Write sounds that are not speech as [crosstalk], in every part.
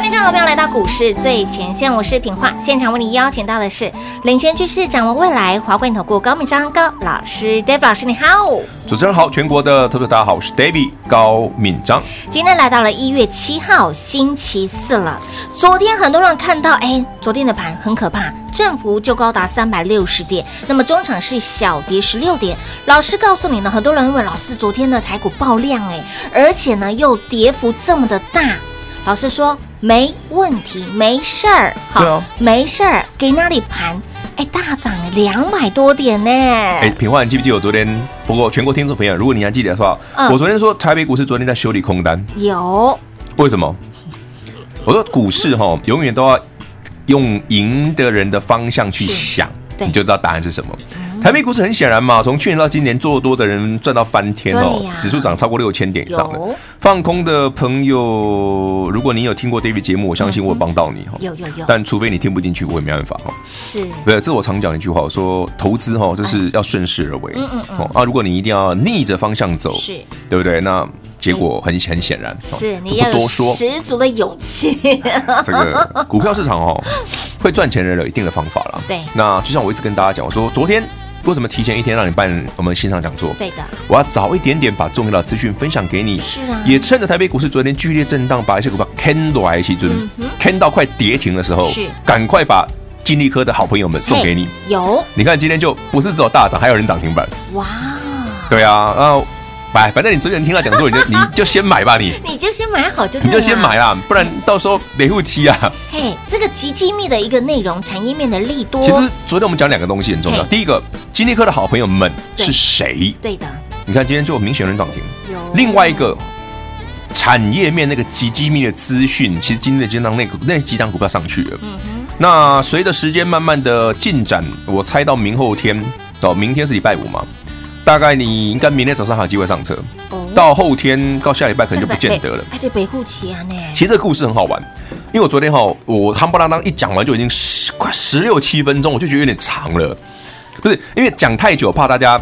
欢迎各位好朋友来到股市最前线，我是品化，现场为你邀请到的是领先趋势、掌握未来华冠投顾高敏章高老师，David 老师你好，主持人好，全国的投资大家好，我是 David 高敏章。今天来到了一月七号星期四了，昨天很多人看到，哎，昨天的盘很可怕，振幅就高达三百六十点，那么中场是小跌十六点。老师告诉你呢，很多人认为老师昨天的台股爆量，哎，而且呢又跌幅这么的大，老师说。没问题，没事儿，好，啊、没事儿，给那里盘，哎，大涨了两百多点呢。哎，品华，你记不记得我昨天？不过全国听众朋友，如果你还记得的话，嗯、我昨天说台北股市昨天在修理空单，有。为什么？我说股市哈，永远都要用赢的人的方向去想，你就知道答案是什么。台北股市很显然嘛，从去年到今年做多的人赚到翻天哦，啊、指数涨超过六千点以上的。放空的朋友，如果你有听过 David 节目，我相信我有帮到你哈。有有有。但除非你听不进去，我也没办法哈。是。对，这是我常讲一句话，我说投资哈就是要顺势而为。嗯嗯嗯。啊，如果你一定要逆着方向走，是，对不对？那结果很很显然，是你要多说十足的勇气。[laughs] 这个股票市场哦，会赚钱的人有一定的方法了。对。那就像我一直跟大家讲，我说昨天。为什么提前一天让你办我们线上讲座？对的，我要早一点点把重要的资讯分享给你。是啊，也趁着台北股市昨天剧烈震荡，把一些股票坑来一，起准坑到快跌停的时候，是赶快把金利科的好朋友们送给你。有，你看今天就不是只有大涨，还有人涨停板。哇，对啊，然后。买，反正你昨天听他讲座，你就你就先买吧，你 [laughs] 你就先买好就，你就先买啊，不然到时候没护期啊。[laughs] 嘿，这个极机密的一个内容，产业面的利多。其实昨天我们讲两个东西很重要，第一个，金立科的好朋友们是谁？对的，你看今天就明显人涨停。有另外一个产业面那个极机密的资讯，其实今天的今天那个那几张股票上去了。嗯哼。那随着时间慢慢的进展，我猜到明后天哦，明天是礼拜五嘛。大概你应该明天早上还有机会上车，到后天到下礼拜可能就不见得了。哎，对，北户奇啊，呢。其实这个故事很好玩，因为我昨天哈，我夯不啷当一讲完就已经十快十六七分钟，我就觉得有点长了。不是因为讲太久，怕大家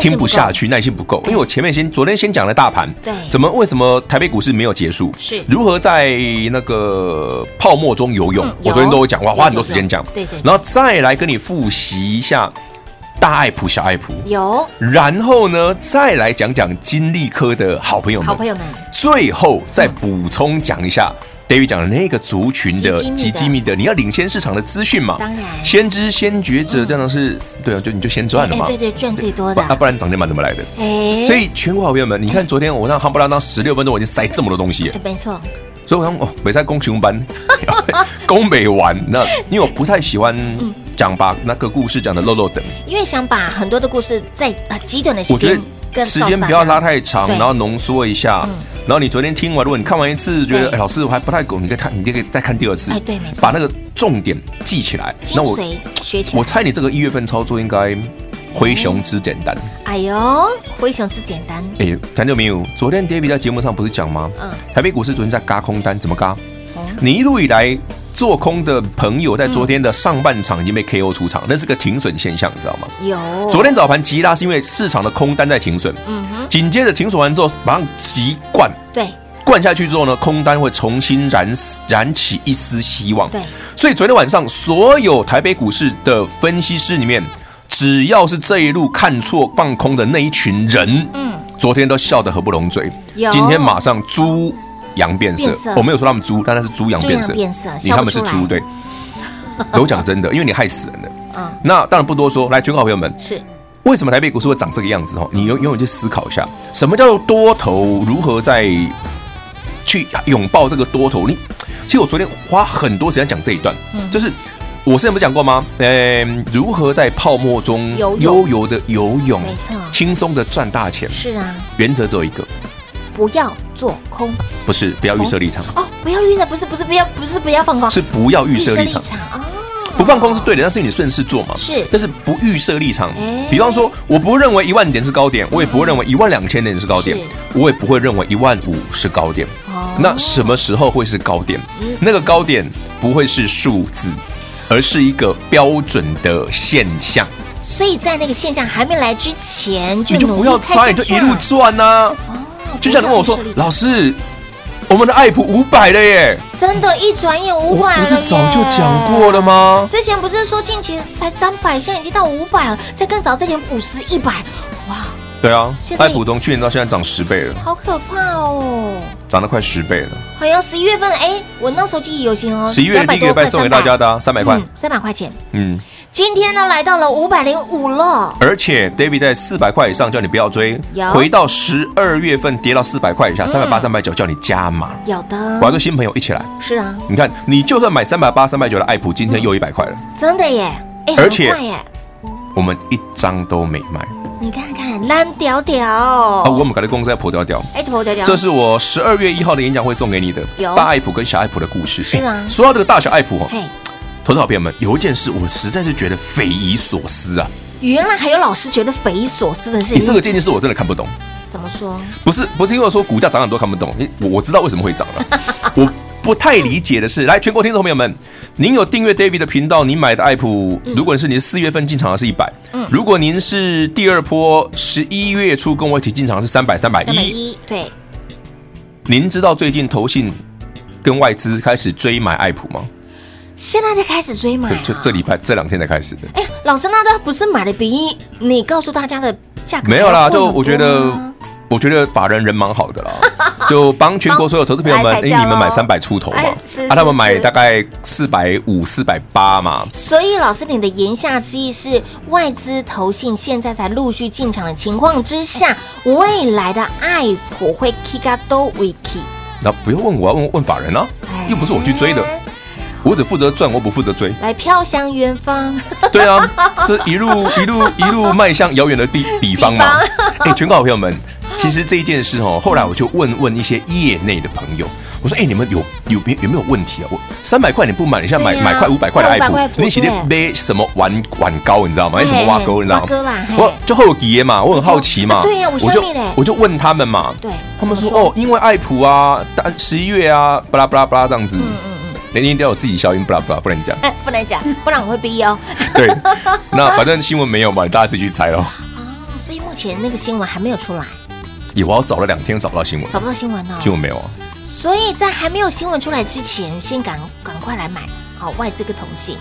听不下去，耐心不够。因为我前面先昨天先讲了大盘，对，怎么为什么台北股市没有结束？是如何在那个泡沫中游泳？我昨天都有讲，哇花很多时间讲，对对，然后再来跟你复习一下。大爱普、小爱普有，然后呢，再来讲讲金利科的好朋友们，好朋友们，最后再补充讲一下 David 讲的那个族群的极机密的，你要领先市场的资讯嘛？当然，先知先觉者这样是，对啊，就你就先赚了嘛。对对，赚最多的，那不然涨停板怎么来的？哎，所以全国好朋友们，你看昨天我让夯不啷当十六分钟，我已经塞这么多东西，没错。所以我想哦，没在攻熊班，攻北玩。那因为我不太喜欢。讲把那个故事讲的漏漏等，因为想把很多的故事在啊极短的时间，我觉得时间不要拉太长，然后浓缩一下。然后你昨天听完，如果你看完一次觉得哎老师我还不太懂，你可以看，你就可以再看第二次。哎对，没错，把那个重点记起来。那我学起来。我猜你这个一月份操作应该灰熊之简单。哎呦，灰熊之简单。哎，谈到没有？昨天 David 在节目上不是讲吗？嗯。台北股市昨天在嘎空单，怎么轧？你一路以来。做空的朋友在昨天的上半场已经被 KO 出场，那是个停损现象，你知道吗？有。昨天早盘急拉是因为市场的空单在停损，嗯哼。紧接着停损完之后，马上急灌，对，灌下去之后呢，空单会重新燃，燃起一丝希望，对。所以昨天晚上所有台北股市的分析师里面，只要是这一路看错放空的那一群人，嗯，昨天都笑得合不拢嘴，有。今天马上猪。羊变色，我没有说他们猪，但那是猪羊变色。你他们是猪，对。[laughs] 都讲真的，因为你害死人了。嗯。那当然不多说，来，全国好朋友们，是为什么台北股市会长这个样子？哦，你永永远去思考一下，什么叫做多头？如何在去拥抱这个多头？你其实我昨天花很多时间讲这一段，就是我之前不讲过吗？嗯，如何在泡沫中悠游的游泳，没错，轻松的赚大钱。是啊，原则只有一个。不要做空，不是不要预设立场。哦，不要预设，不是不是不要不是不要放空，是不要预设立场，哦，不放空是对的，但是你顺势做嘛。是，但是不预设立场。比方说，我不认为一万点是高点，我也不会认为一万两千点是高点，我也不会认为一万五是高点。那什么时候会是高点？那个高点不会是数字，而是一个标准的现象。所以在那个现象还没来之前，就你就不要猜，你就一路赚呐。哦，就像你问我说，老师。我们的爱普五百了耶！真的，一转眼五百了，不是早就讲过了吗？之前不是说近期才三百，现在已经到五百了。再更早之前五十、一百，哇！对啊，爱普从去年到现在涨十倍了，好可怕哦！涨了快十倍了。好像十一月份，哎，我那时候记忆犹新哦。十一月第一个礼拜送给大家的三百块，三百块钱，嗯。今天呢，来到了五百零五了，而且 David 在四百块以上叫你不要追，回到十二月份跌到四百块以下，三百八、三百九叫你加码。有的，我要跟新朋友一起来。是啊，你看，你就算买三百八、三百九的爱普，今天又一百块了。真的耶，而且我们一张都没卖。你看看，烂屌屌。啊，我们搞的公司在破屌屌。哎，破屌屌。这是我十二月一号的演讲会送给你的，大爱普跟小爱普的故事。是啊，说到这个大小爱普哦。投资好朋友们，有一件事我实在是觉得匪夷所思啊！原来还有老师觉得匪夷所思的事情。你这个这件事我真的看不懂。怎么说？不是不是因为说股价涨很多看不懂，我我知道为什么会涨了。[laughs] 我不太理解的是，来全国听众朋友们，您有订阅 David 的频道，您买的爱普，如果是您四月份进场的是一百，嗯，如果您是第二波十一月初跟我一起进场的是三百三百一，对。您知道最近投信跟外资开始追买爱普吗？现在才开始追买，就这礼拜这两天才开始的。哎，老师，那他不是买的比你告诉大家的价格没有啦？就我觉得，我觉得法人人蛮好的啦，就帮全国所有投资朋友们，哎，你们买三百出头嘛，啊，他们买大概四百五、四百八嘛。所以老师，你的言下之意是，外资投信现在才陆续进场的情况之下，未来的爱普会 kick 啊都会 kick。那不要问我，要问问法人啊，又不是我去追的。我只负责赚，我不负责追。来飘向远方。[laughs] 对啊，这一路一路一路迈向遥远的彼彼方嘛。哎，全国好朋友们，其实这一件事哦，后来我就问问一些业内的朋友，我说：哎，你们有有没有没有问题啊？我三百块你不买，你现在买买块五百块的爱普，你写的背什么碗碗糕，你知道吗？还是什么挖沟，你知道吗？我就好奇嘛，我很好奇嘛。对呀，我就我就问他们嘛。对，他们说哦，因为爱普啊，但十一月啊，巴拉巴拉巴拉这样子。连音都要有自己消音，不啦不啦，不能讲，哎，不能讲，不然我会逼哦。[laughs] 对，[laughs] 那反正新闻没有嘛，大家自己去猜喽。哦，所以目前那个新闻还没有出来。有啊，我找了两天找不到新闻，找不到新闻呢？新闻没有啊。所以在还没有新闻出来之前，先赶赶快来买好外资个同性，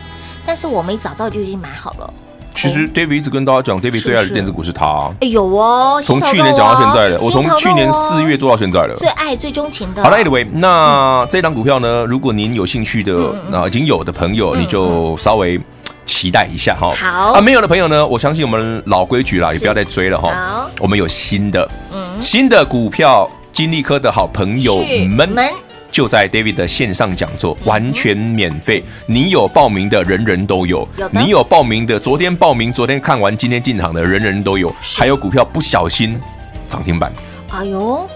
但是我没找到就已经买好了。其实 David 一直跟大家讲，David 最爱的电子股是他。哎有哦，从去年讲到现在的，我从去年四月做到现在的。最爱、最钟情的。好了，Anyway，那这档股票呢，如果您有兴趣的，那已经有的朋友，你就稍微期待一下哈。好啊，没有的朋友呢，我相信我们老规矩啦，也不要再追了哈。好，我们有新的，新的股票，金利科的好朋友们。就在 David 的线上讲座，完全免费。你有报名的人人都有，你有报名的，昨天报名，昨天看完，今天进场的人人都有，还有股票不小心涨停板。哎呦！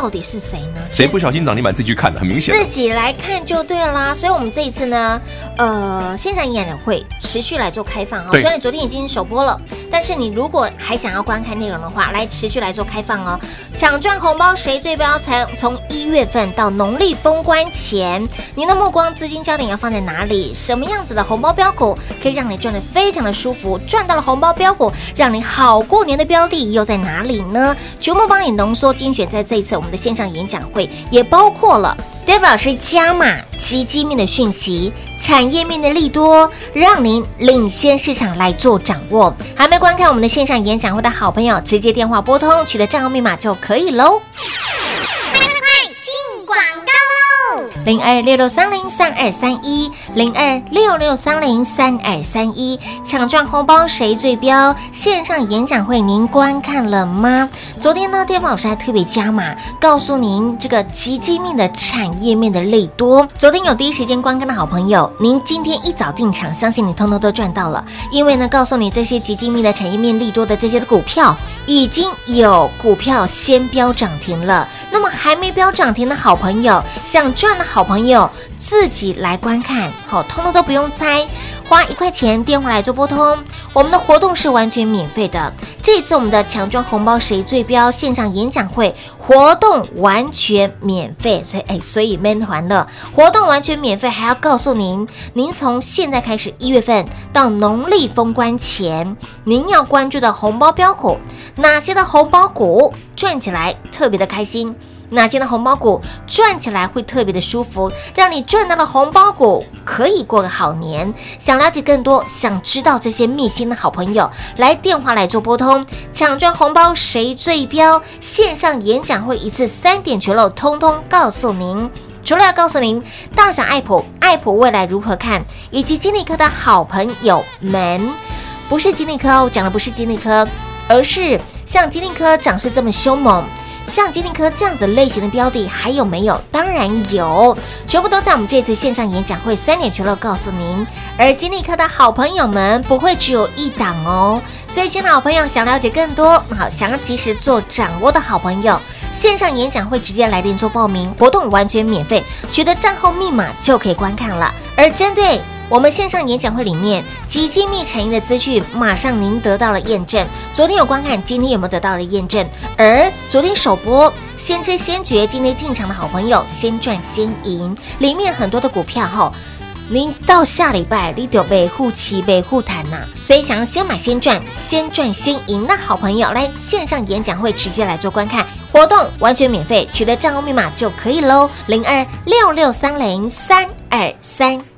到底是谁呢？谁不小心涨停板自己去看，很明显。自己来看就对啦。所以，我们这一次呢，呃，线上演唱会持续来做开放哦。虽然昨天已经首播了，但是你如果还想要观看内容的话，来持续来做开放哦。抢赚红包谁最标？才从一月份到农历封关前，您的目光资金焦点要放在哪里？什么样子的红包标股可以让你赚的非常的舒服？赚到了红包标股，让你好过年的标的又在哪里呢？全部帮你浓缩精选，在这一次我们。的线上演讲会也包括了 David 老师加码基金面的讯息、产业面的利多，让您领先市场来做掌握。还没观看我们的线上演讲会的好朋友，直接电话拨通取得账号密码就可以喽。零二六六三零三二三一，零二六六三零三二三一，抢赚红包谁最标？线上演讲会您观看了吗？昨天呢，David 老师还特别加码，告诉您这个极精密的产业面的利多。昨天有第一时间观看的好朋友，您今天一早进场，相信你通通都赚到了。因为呢，告诉你这些极精密的产业面利多的这些的股票，已经有股票先飙涨停了。那么还没飙涨停的好朋友，想赚的好。好朋友自己来观看，好，通通都不用猜。花一块钱电话来做拨通，我们的活动是完全免费的。这次我们的抢装红包谁最标线上演讲会活动完全免费，所以哎，所以闷欢乐活动完全免费，还要告诉您，您从现在开始一月份到农历封关前，您要关注的红包标股，哪些的红包股赚起来特别的开心？哪些的红包股赚起来会特别的舒服，让你赚到了红包股可以过个好年。想了解更多，想知道这些秘辛的好朋友，来电话来做拨通，抢赚红包谁最标？线上演讲会一次三点全漏，通通告诉您。除了要告诉您大小爱普，爱普未来如何看，以及金利科的好朋友们，不是金利科哦，讲的不是金利科，而是像金利科涨势这么凶猛。像金立科这样子类型的标的还有没有？当然有，全部都在我们这次线上演讲会三点全漏告诉您。而金立科的好朋友们不会只有一档哦，所以，亲爱的好朋友想了解更多，好想要及时做掌握的好朋友，线上演讲会直接来电做报名，活动完全免费，取得账号密码就可以观看了。而针对我们线上演讲会里面极精密产业的资讯，马上您得到了验证。昨天有观看，今天有没有得到了验证？而昨天首播先知先觉，今天进场的好朋友先赚先赢，里面很多的股票哈，您到下礼拜你就被护期被护谈呐。所以想要先买先赚，先赚先赢，那好朋友来线上演讲会直接来做观看，活动完全免费，取得账号密码就可以喽。零二六六三零三二三。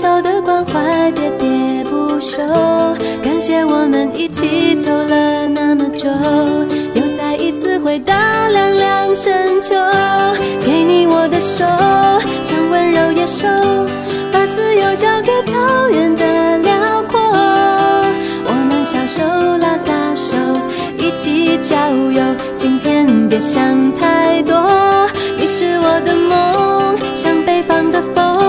小小的关怀喋喋不休。感谢我们一起走了那么久，又再一次回到凉凉深秋。给你我的手，像温柔野兽，把自由交给草原的辽阔。我们小手拉大手，一起郊游。今天别想太多。你是我的梦，像北方的风，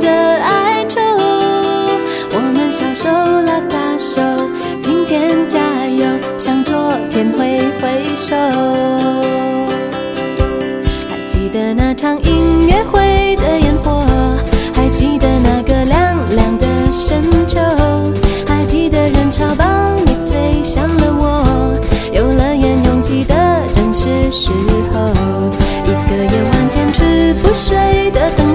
的哀愁。我们小手拉大手，今天加油，向昨天挥挥手。还记得那场音乐会的烟火，还记得那个凉凉的深秋，还记得人潮把你推向了我，游乐园拥挤的正。是时候，一个夜晚坚持不睡的等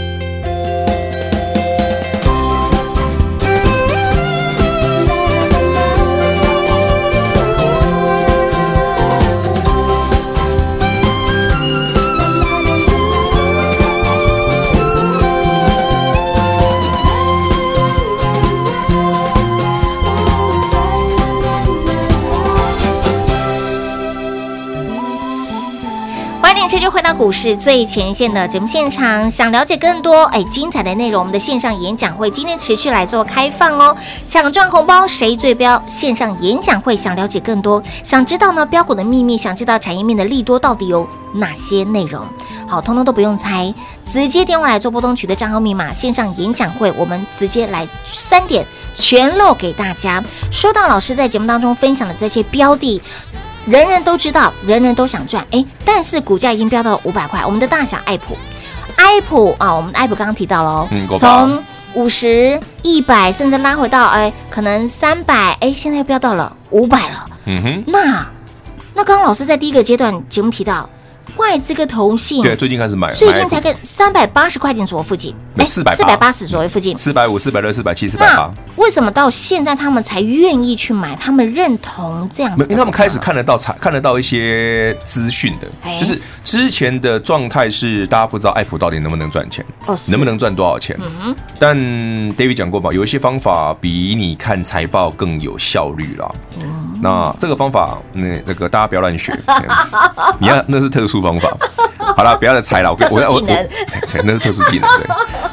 这就回到股市最前线的节目现场，想了解更多哎精彩的内容，我们的线上演讲会今天持续来做开放哦，抢赚红包谁最标？线上演讲会想了解更多，想知道呢标股的秘密，想知道产业面的利多到底有哪些内容？好，通通都不用猜，直接电话来做拨通取得账号密码，线上演讲会我们直接来三点全露给大家。说到老师在节目当中分享的这些标的。人人都知道，人人都想赚，哎，但是股价已经飙到了五百块。我们的大小爱普，爱普啊，我们的爱普刚刚提到了，嗯，从五十、一百，甚至拉回到哎，可能三百，哎，现在又飙到了五百了。嗯哼，那那刚刚老师在第一个阶段节目提到。外资跟投信，对，最近开始买，最近才跟三百八十块钱左右附近，哎，四百四百八十左右附近，四百五、四百六、四百七、四百八。为什么到现在他们才愿意去买？他们认同这样子，因为他们开始看得到，看得到一些资讯的，就是之前的状态是大家不知道爱普到底能不能赚钱，能不能赚多少钱。但 David 讲过吧，有一些方法比你看财报更有效率啦。那这个方法，那那个大家不要乱学，[laughs] 你要那是特殊方法。好了，不要再猜了。我我我我，[laughs] 对，那是特殊技能。对，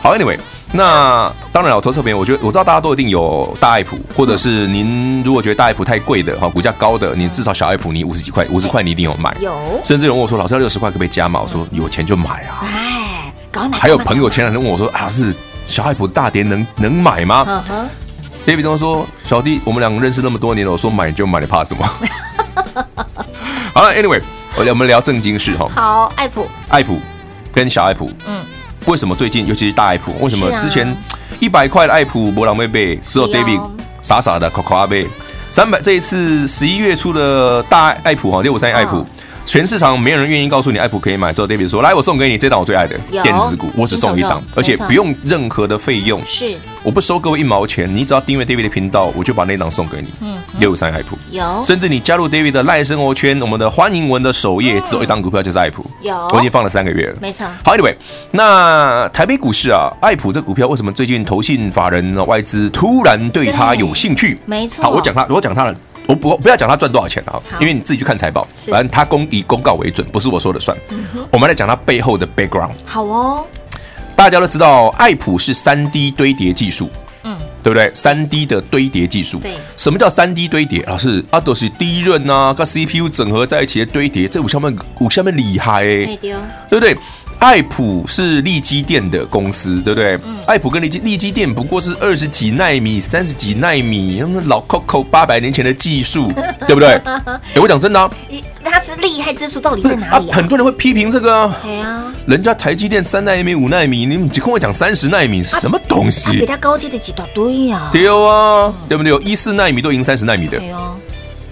好，Anyway，那当然，我投这边，我觉得我知道大家都一定有大爱普，或者是您如果觉得大爱普太贵的，哈，股价高的，你至少小爱普你五十几块，五十块你一定有买。有，甚至有人问我说，老师要六十块可不可以加嘛？我说有钱就买啊。哎，搞哪。还有朋友前两天问我说啊，是小爱普大跌能能买吗？David 中说：“小弟，我们两个认识那么多年了，我说买就买，你怕什么？” [laughs] 好了，Anyway，我我们聊正经事哈。好，爱普，爱普跟小爱普，嗯，为什么最近，尤其是大爱普，为什么之前一百块的爱普博朗贝贝，只有 David 傻傻的夸夸贝，三百这一次十一月初的大爱普哈六五三爱普。全市场没有人愿意告诉你爱普可以买，之后 David 说：“来，我送给你这档我最爱的电子股，我只送一档，而且不用任何的费用，是。我不收各位一毛钱，你只要订阅 David 的频道，我就把那档送给你。嗯，六五三爱普。有，甚至你加入 David 的赖生活圈，我们的欢迎文的首页只有一档股票就是爱普，有，我已经放了三个月了，没错。好，Anyway，那台北股市啊，爱普这股票为什么最近投信法人外资突然对它有兴趣？没错，好，我讲它，我讲它了。”我不不要讲他赚多少钱啊，因为你自己去看财报，反正他公以公告为准，不是我说的算。我们来讲他背后的 background。好哦，大家都知道爱普是三 D 堆叠技术，嗯，对不对？三 D 的堆叠技术，对，什么叫三 D 堆叠？老师，啊，都是 DRAM 啊，跟 CPU 整合在一起的堆叠，这五下面五下面厉害哎，对不对？爱普是利基电的公司，对不对？嗯，爱普跟利基利基电不过是二十几纳米、三十几纳米，老 Coco 八百年前的技术，[laughs] 对不对？哎，我讲真的啊，[laughs] 它是厉害之处到底在哪里啊？很多人会批评这个啊，对啊，人家台积电三纳米、五纳米，你们只跟我讲三十纳米，什么东西？比它高阶的几大堆呀？对啊，对不对？有一四纳米都赢三十纳米的。对哦，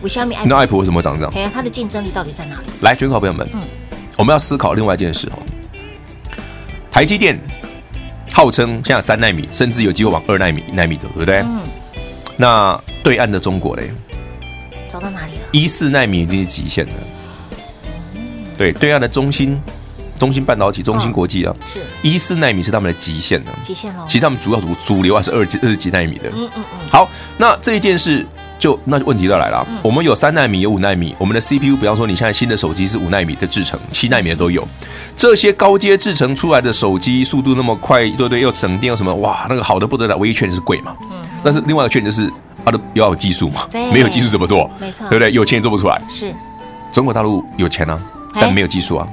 为什么？那爱普为什么长这样？对啊，它的竞争力到底在哪里？来，全考朋友们，嗯，我们要思考另外一件事哦。台积电号称现在三纳米，甚至有机会往二纳米、纳米走，对不对？嗯。那对岸的中国嘞？走到哪里了？一四纳米已经是极限了。对，对岸的中芯、中芯半导体、中芯国际啊，是一四纳米是他们的极限了。极限了。其实他们主要主主流还是二几二十几奈米的。嗯嗯嗯。好，那这一件事。就那问题就来了，我们有三纳米，有五纳米，我们的 CPU，比方说你现在新的手机是五纳米的制程，七纳米的都有，这些高阶制程出来的手机速度那么快，对对，又省电又什么，哇，那个好的不得了，唯一缺点是贵嘛，嗯，但是另外一个缺点就是它的要有技术嘛，没有技术怎么做？没错，对不对？有钱也做不出来，是，中国大陆有钱啊，但没有技术啊，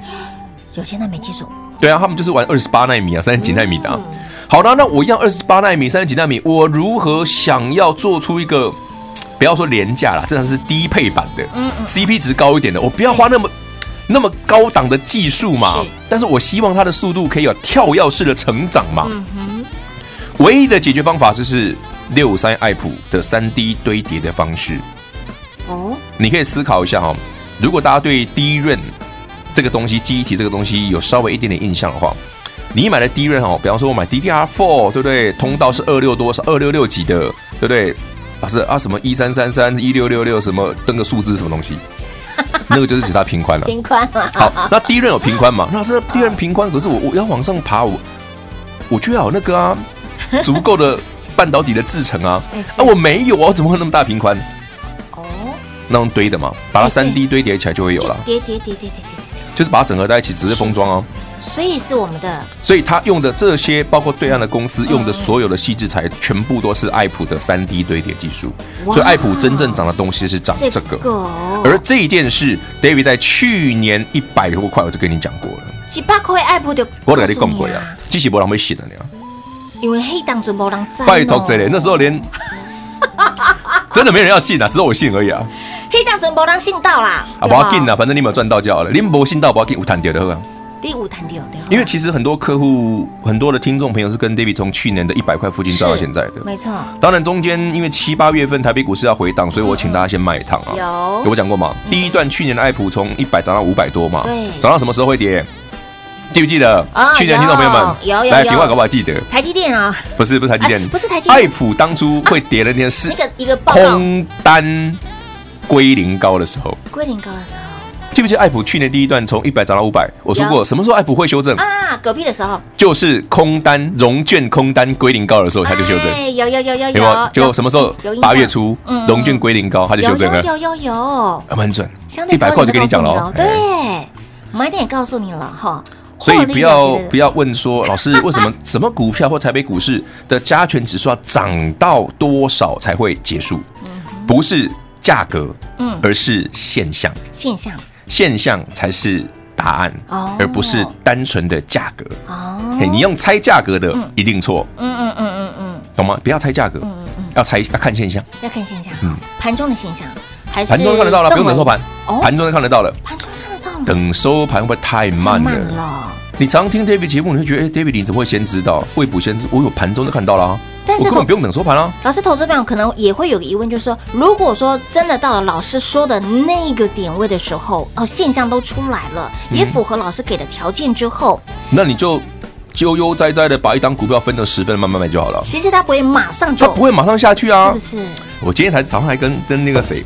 有钱但没技术。对啊，他们就是玩二十八纳米啊，三十几纳米的、啊。嗯、好的，那我一样二十八纳米、三十几纳米，我如何想要做出一个不要说廉价啦，真的是低配版的，嗯嗯，CP 值高一点的，我不要花那么 [laughs] 那么高档的技术嘛，是但是我希望它的速度可以有跳跃式的成长嘛。嗯哼，唯一的解决方法就是六五三爱普的三 D 堆叠的方式。哦，你可以思考一下哈、哦，如果大家对 DRAM 这个东西，记忆体这个东西有稍微一点点印象的话，你买的 DRAM 哦，比方说我买 DDR4，对不对？通道是二六多是？二六六几的，对不对？啊是啊什么一三三三一六六六什么登个数字什么东西？那个就是指它平宽了。平宽了。[laughs] 好，那 DRAM 有平宽嘛？那是第一任平宽，可是我我要往上爬，我我就要有那个啊，足够的半导体的制程啊。[laughs] 啊，我没有啊，我怎么会那么大平宽？哦，那种堆的嘛，把它三 D 堆叠起来就会有了。叠叠叠叠叠叠。就是把它整合在一起，只是封装哦。所以是我们的。所以他用的这些，包括对岸的公司用的所有的细制材，全部都是爱普的三 D 堆叠技术。所以爱普真正涨的东西是涨这个。而这一件事，David 在去年一百多块我就跟你讲过了。几百块爱普的，我跟你讲过啊，机器没人会信的呢。因为黑当中没人在。拜托这里，那时候连 [laughs] 真的没人要信啊，只有我信而已啊。黑当准没人信到啦，啊，不要紧啦，反正你没有赚到就好了。你没信到，不要紧，有谈掉的好第五谈掉的。因为其实很多客户、很多的听众朋友是跟 David 从去年的一百块附近赚到现在的，没错。当然中间因为七八月份台北股市要回档，所以我请大家先卖一趟啊。有，有我讲过吗？第一段去年的爱普从一百涨到五百多嘛，对，涨到什么时候会跌？记不记得？去年听众朋友们，有有来平话可不可以记得？台积电啊，不是不是台积电，不是台积电，爱普当初会跌的那天是那个一个空单。归零高的时候，归零高的时候，记不记得爱普去年第一段从一百涨到五百？我说过什么时候爱普会修正啊？狗屁的时候，就是空单融券空单归零高的时候，它就修正。有有有有有，就什么时候？八月初，融券归零高，它就修正了。有有有，蛮准，一百块我就跟你讲了。对，买点也告诉你了哈。所以不要不要问说，老师为什么 [laughs] 什么股票或台北股市的加权指数要涨到多少才会结束？不是。价格，嗯，而是现象，现象，现象才是答案，哦，而不是单纯的价格，哦，你用猜价格的一定错，嗯嗯嗯嗯嗯，懂吗？不要猜价格，嗯嗯，要猜要看现象，要看现象，嗯，盘中的现象，还是盘中看得到了，不用等收盘，盘中就看得到了，盘中看得到了，等收盘会不会太慢了？你常听 David 节目，你会觉得，哎，David 你怎么会先知道？未卜先知，我有盘中就看到了。但是我根本不用等收盘啊！老师，投资朋友可能也会有个疑问，就是说，如果说真的到了老师说的那个点位的时候，哦，现象都出来了，也符合老师给的条件之后，嗯、那你就悠悠哉哉的把一档股票分成十份慢慢卖就好了。其实他不会马上就，他不会马上下去啊，是不是？我今天才早上还跟跟那个谁。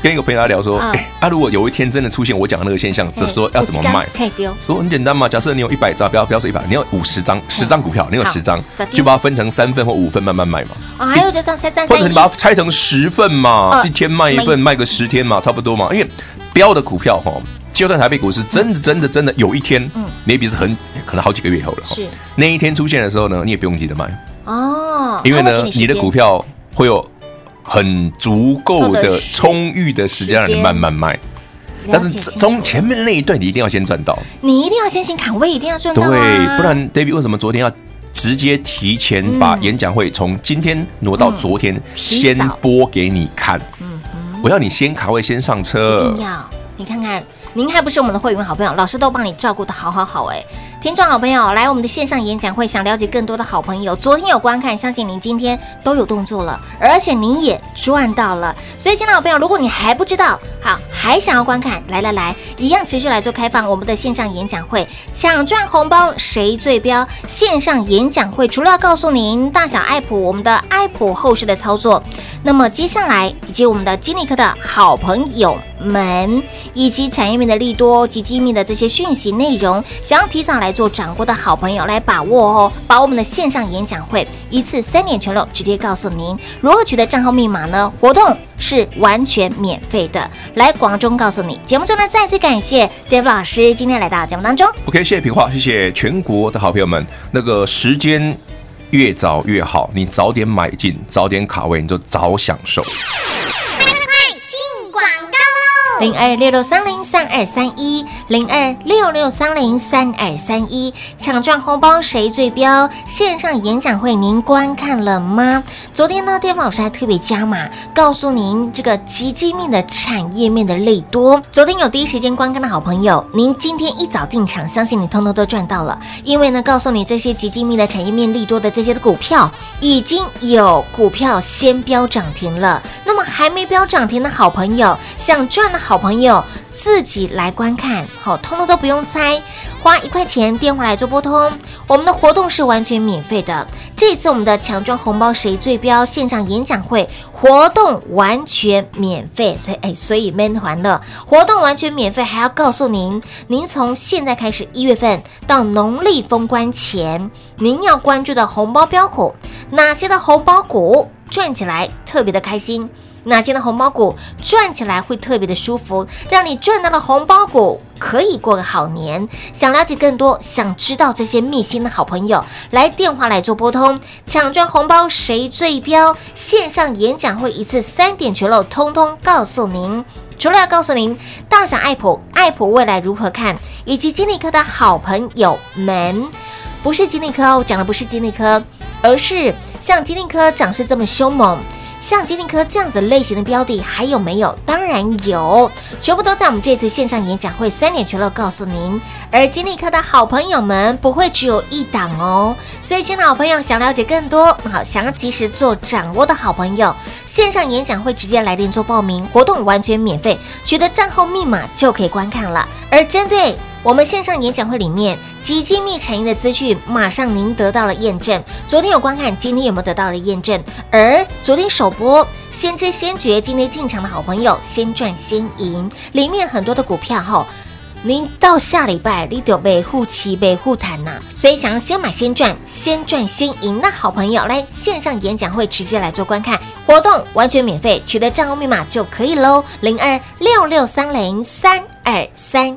跟一个朋友聊说，哎，啊，如果有一天真的出现我讲的那个现象，这时候要怎么卖？可以丢。说很简单嘛，假设你有一百张，不要不要说一百，你有五十张，十张股票，你有十张，就把它分成三份或五份慢慢卖嘛。啊，还有这张三三三，或者你把它拆成十份嘛，一天卖一份，卖个十天嘛，差不多嘛。因为标的股票哈，就算台北股市真的真的真的有一天，maybe 是很可能好几个月以后了，是那一天出现的时候呢，你也不用急着卖哦，因为呢，你的股票会有。很足够的充裕的时间让你慢慢卖，但是从前面那一段你一定要先赚到，你一定要先行卡位，一定要赚到，对，不然 David 为什么昨天要直接提前把演讲会从今天挪到昨天先播给你看？嗯，我要你先卡位，先上车，一定要，你看看。您还不是我们的会员好朋友，老师都帮你照顾的好好好哎！听众好朋友，来我们的线上演讲会，想了解更多的好朋友，昨天有观看，相信您今天都有动作了，而且您也赚到了。所以，亲爱的好朋友，如果你还不知道，好，还想要观看，来来来，一样持续来做开放我们的线上演讲会，抢赚红包谁最标？线上演讲会除了要告诉您大小爱普我们的爱普后市的操作，那么接下来以及我们的金立科的好朋友们以及产业。面的利多及机密的这些讯息内容，想要提早来做掌握的好朋友来把握哦，把我们的线上演讲会一次三点全漏，直接告诉您如何取得账号密码呢？活动是完全免费的，来广中告诉你。节目中呢，再次感谢 David 老师今天来到节目当中。OK，谢谢平话，谢谢全国的好朋友们。那个时间越早越好，你早点买进，早点卡位，你就早享受。快快进广告喽！零二六六三零。三二三一零二六六三零三二三一，抢赚红包谁最标？线上演讲会您观看了吗？昨天呢，巅峰老师还特别加码，告诉您这个极机密的产业面的利多。昨天有第一时间观看的好朋友，您今天一早进场，相信你通通都赚到了，因为呢，告诉你这些极机密的产业面利多的这些的股票，已经有股票先飙涨停了。那么还没飙涨停的好朋友，想赚的好朋友。自己来观看，好，通通都不用猜，花一块钱电话来做拨通，我们的活动是完全免费的。这次我们的强装红包谁最标线上演讲会活动完全免费，所以哎，所以闷欢乐，活动完全免费，还要告诉您，您从现在开始一月份到农历封关前，您要关注的红包标股，哪些的红包股赚起来特别的开心。哪些的红包股赚起来会特别的舒服，让你赚到了红包股可以过个好年。想了解更多，想知道这些秘辛的好朋友，来电话来做拨通，抢赚红包谁最标？线上演讲会一次三点全漏，通通告诉您。除了要告诉您大小爱普，爱普未来如何看，以及金立科的好朋友们，不是金立科，哦讲的不是金立科，而是像金立科涨势这么凶猛。像金立科这样子类型的标的还有没有？当然有，全部都在我们这次线上演讲会三点全漏告诉您。而金立科的好朋友们不会只有一档哦，所以亲爱的好朋友想了解更多，好想要及时做掌握的好朋友，线上演讲会直接来电做报名，活动完全免费，取得账号密码就可以观看了。而针对我们线上演讲会里面极精密产业的资讯，马上您得到了验证。昨天有观看，今天有没有得到的验证？而昨天首播先知先觉，今天进场的好朋友先赚先赢，里面很多的股票哈，您到下礼拜你就被护期被护谈呐。所以想要先买先赚，先赚先赢，那好朋友来线上演讲会直接来做观看，活动完全免费，取得账号密码就可以喽。零二六六三零三二三。